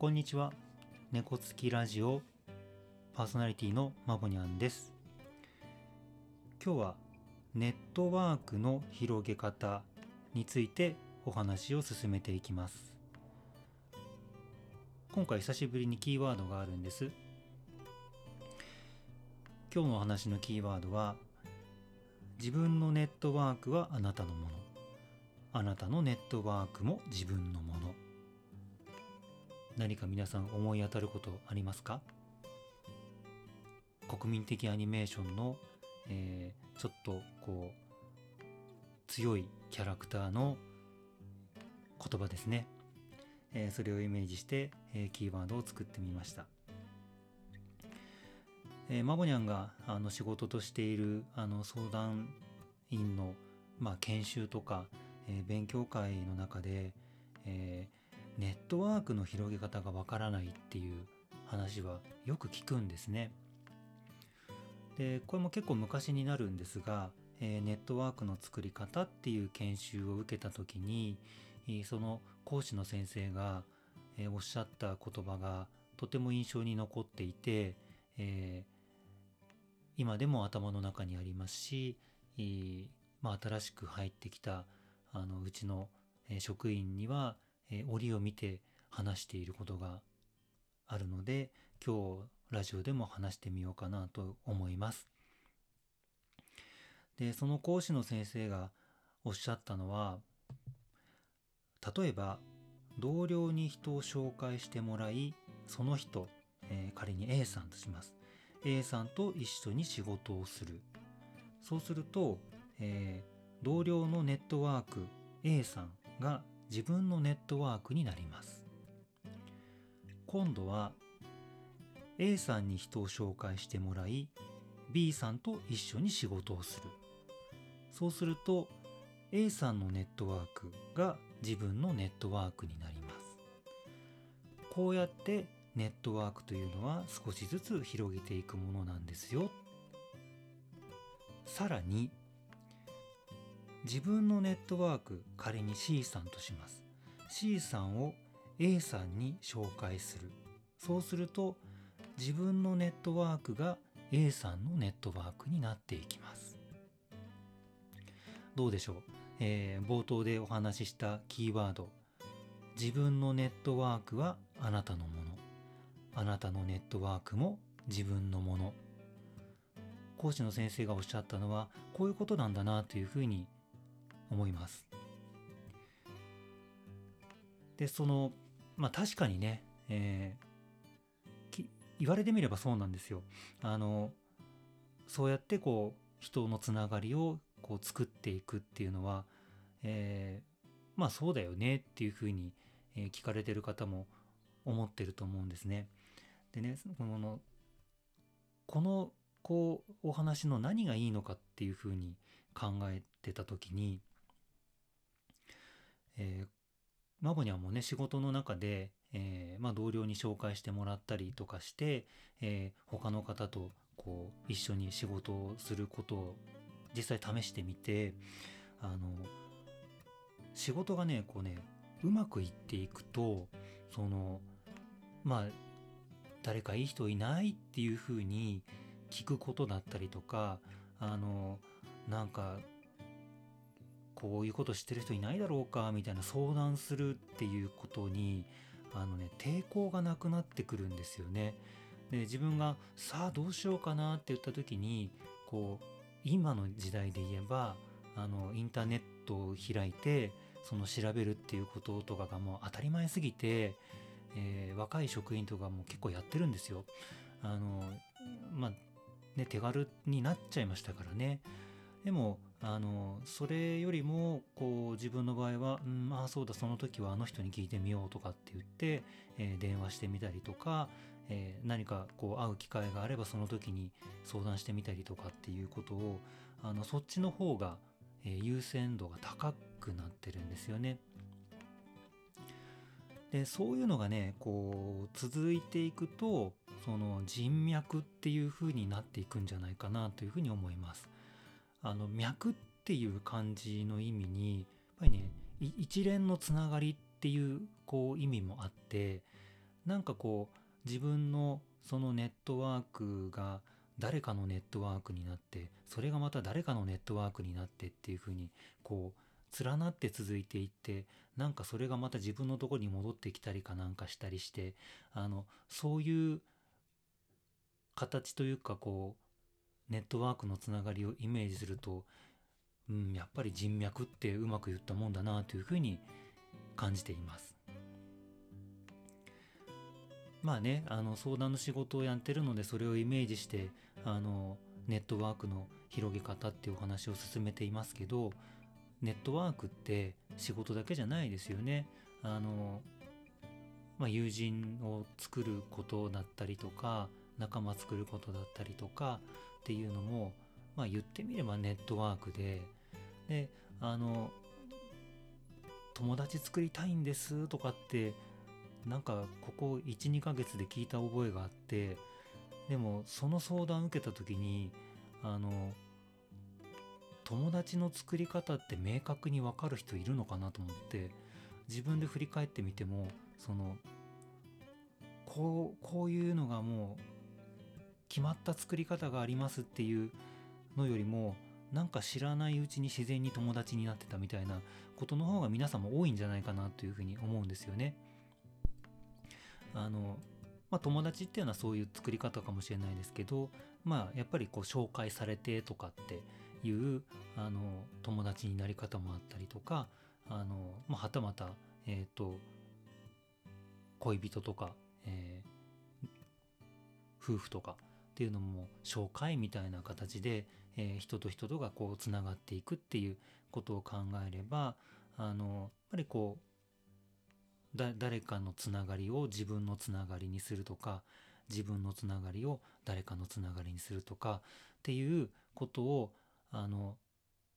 こんにちは。猫つきラジオパーソナリティのまぼにゃんです。今日はネットワークの広げ方についてお話を進めていきます。今回久しぶりにキーワードがあるんです。今日のお話のキーワードは自分のネットワークはあなたのもの。あなたのネットワークも自分のもの。何か皆さん思い当たることありますか？国民的アニメーションの、えー、ちょっとこう強いキャラクターの言葉ですね、えー、それをイメージして、えー、キーワードを作ってみました。えー、マボニャンがあの仕事としているあの相談員の、まあ、研修とか、え、勉強会の中で、えー、ネットワークの広げ方がわからないっていう話はよく聞くんですね。でこれも結構昔になるんですが、えー、ネットワークの作り方っていう研修を受けた時にその講師の先生が、え、おっしゃった言葉がとても印象に残っていて、え、今でも頭の中にありますし、まあ、新しく入ってきたあのうちの職員には、え折を見て話していることがあるので今日ラジオでも話してみようかなと思います。でその講師の先生がおっしゃったのは例えば同僚に人を紹介してもらいその人、えー、仮に A さんとします A さんと一緒に仕事をするそうすると、えー、同僚のネットワーク A さんが自分のネットワークになります。今度は A さんに人を紹介してもらい B さんと一緒に仕事をする。そうすると A さんのネットワークが自分のネットワークになります。こうやってネットワークというのは少しずつ広げていくものなんですよ。さらに自分のネットワーク仮に C さんとします。C さんを A さんに紹介する。そうすると自分のネットワークが A さんのネットワークになっていきます。どうでしょう、えー、冒頭でお話ししたキーワード。自分のネットワークはあなたのもの。あなたのネットワークも自分のもの。講師の先生がおっしゃったのはこういうことなんだなというふうに思いますでそのまあ確かにね、えー、言われてみればそうなんですよあのそうやってこう人のつながりをこう作っていくっていうのは、えー、まあそうだよねっていうふうに、聞かれてる方も思ってると思うんですね。でねこのこのこうお話の何がいいのかっていうふうに考えてた時に、えー、マボニャンもね仕事の中で、えー、まあ、同僚に紹介してもらったりとかして、えー、他の方とこう一緒に仕事をすることを実際試してみてあの仕事がねこうねうまくいっていくとそのまあ誰かいい人いないっていうふうに聞くことだったりとかあのなんかこういうこと知ってる人いないだろうかみたいな相談するっていうことにあのね抵抗がなくなってくるんですよね。で自分がさあどうしようかなって言った時にこう今の時代で言えばあのインターネットを開いてその調べるっていうこととかがもう当たり前すぎてえー、若い職員とかも結構やってるんですよ。あのまあね手軽になっちゃいましたからね。でもあのそれよりもこう自分の場合は「うんまあそうだその時はあの人に聞いてみよう」とかって言って、えー、電話してみたりとか、えー、何かこう会う機会があればその時に相談してみたりとかっていうことをあのそっちの方が、えー、優先度が高くなってるんですよね。でそういうのがねこう続いていくとその人脈っていう風になっていくんじゃないかなというふうに思います。あの脈っていう漢字の意味にやっぱりね一連のつながりっていうこう意味もあってなんかこう自分のそのネットワークが誰かのネットワークになってそれがまた誰かのネットワークになってっていうふうにこう連なって続いていってなんかそれがまた自分のとこに戻ってきたりかなんかしたりしてあのそういう形というかこうネットワークのつながりをイメージすると、うん、やっぱり人脈ってうまく言ったもんだなというふうに感じています。まあねあの相談の仕事をやってるのでそれをイメージしてあのネットワークの広げ方っていうお話を進めていますけどネットワークって仕事だけじゃないですよね。あのまあ、友人を作ることだったりとか仲間作ることだったりとかっていうのも、まあ、言ってみればネットワークでであの友達作りたいんですとかってなんかここ12ヶ月で聞いた覚えがあってでもその相談受けた時にあの友達の作り方って明確に分かる人いるのかなと思って自分で振り返ってみてもそのこうこういうのがもう決まった作り方がありますっていうのよりもなんか知らないうちに自然に友達になってたみたいなことの方が皆さんも多いんじゃないかなというふうに思うんですよね。あのまあ、友達っていうのはそういう作り方かもしれないですけど、まあ、やっぱりこう紹介されてとかっていうあの友達になり方もあったりとかあの、まあ、はたまた、えーと、恋人とか、えー、夫婦とかっていうのも紹介みたいな形で、えー、人と人とがこうつながっていくっていうことを考えればあのやっぱりこう誰かのつながりを自分のつながりにするとか自分のつながりを誰かのつながりにするとかっていうことをあの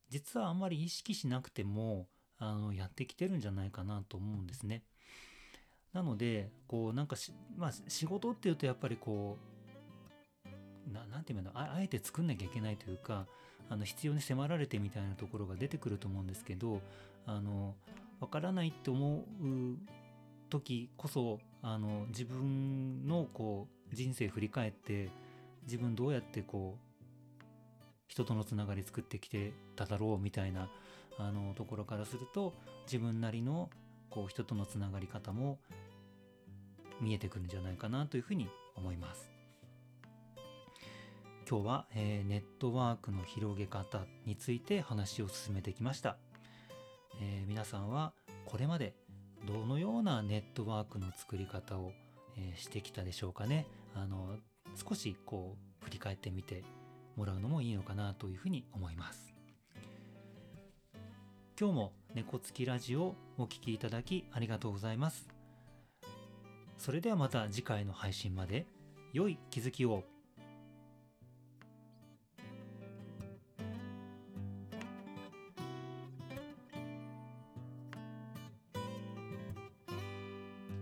実はあんまり意識しなくてもあのやってきてるんじゃないかなと思うんですね。なのでこうなんかまあ、仕事っていうとやっぱりこうななんていうのあえて作んなきゃいけないというかあの必要に迫られてみたいなところが出てくると思うんですけどあの分からないって思う時こそあの自分のこう人生振り返って自分どうやってこう人とのつながり作ってきてただろうみたいなあのところからすると自分なりのこう人とのつながり方も見えてくるんじゃないかなというふうに思います。今日は、えー、ネットワークの広げ方について話を進めてきました。えー、皆さんはこれまでどのようなネットワークの作り方を、えー、してきたでしょうかね。あの少しこう振り返ってみてもらうのもいいのかなというふうに思います。今日も猫つきラジオをお聴きいただきありがとうございます。それではまた次回の配信まで良い気づきを。